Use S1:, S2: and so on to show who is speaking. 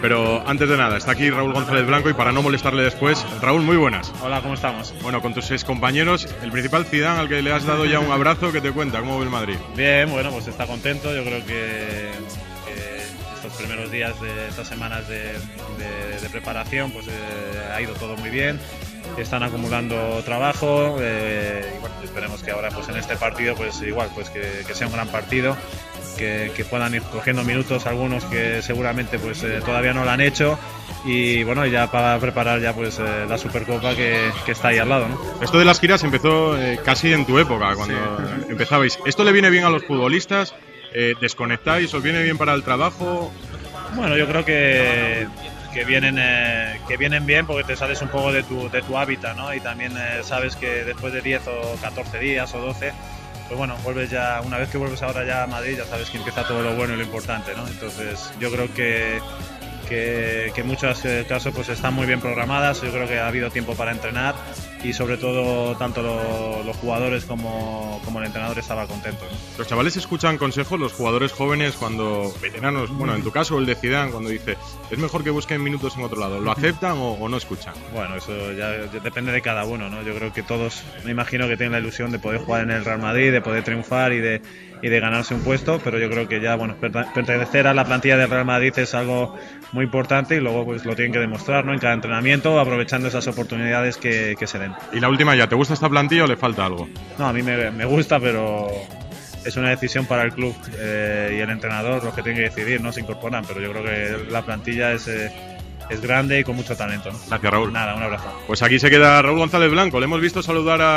S1: Pero antes de nada, está aquí Raúl González Blanco y para no molestarle después, Raúl, muy buenas.
S2: Hola, ¿cómo estamos?
S1: Bueno, con tus ex compañeros, el principal Zidane al que le has dado ya un abrazo, ¿qué te cuenta? ¿Cómo ve el Madrid?
S2: Bien, bueno, pues está contento. Yo creo que, que estos primeros días de estas semanas de, de- de preparación, pues eh, ha ido todo muy bien. Están acumulando trabajo eh, que ahora, pues en este partido, pues igual, pues que, que sea un gran partido. Que, que puedan ir cogiendo minutos algunos que seguramente pues eh, todavía no lo han hecho y bueno ya para preparar ya pues eh, la Supercopa que, que está ahí al lado ¿no?
S1: Esto de las giras empezó eh, casi en tu época, cuando empezabais. ¿Esto le viene bien a los futbolistas? ¿Desconectáis? ¿Os viene bien para el trabajo?
S2: Bueno, yo creo que, que, vienen, eh, que vienen bien porque te sales un poco de tu, de tu hábitat, ¿no? Y también eh, sabes que después de 10 o 14 días o 12, pues bueno, vuelves ya, una vez que vuelves ahora ya a Madrid, ya sabes que empieza todo lo bueno y lo importante, ¿no? Entonces, yo creo que, que, que en muchos eh, casos pues están muy bien programadas, yo creo que ha habido tiempo para entrenar y sobre todo tanto lo- los jugadores como, como el entrenador estaba contento.
S1: Los chavales escuchan consejos, los jugadores jóvenes cuando, veteranos, bueno, en tu caso el de Zidane, cuando dice, es mejor que busquen minutos en otro lado, ¿lo aceptan o, o no escuchan?
S2: Bueno, eso ya, ya depende de cada uno, ¿no? Yo creo que todos, me imagino que tienen la ilusión de poder jugar en el Real Madrid, de poder triunfar y de, y de ganarse un puesto, pero yo creo que ya, bueno, pertenecer a la plantilla del Real Madrid es algo muy importante y luego pues lo tienen que demostrar, ¿no? En cada entrenamiento, aprovechando esas oportunidades que, que se den.
S1: Y la última ya, ¿te gusta esta plantilla o le falta algo?
S2: No, a mí me, me gusta, pero es una decisión para el club eh, y el entrenador los que tienen que decidir, no se incorporan, pero yo creo que la plantilla es, eh, es grande y con mucho talento, ¿no?
S1: Gracias, Raúl.
S2: Nada, un abrazo.
S1: Pues aquí se queda Raúl González Blanco, le hemos visto saludar a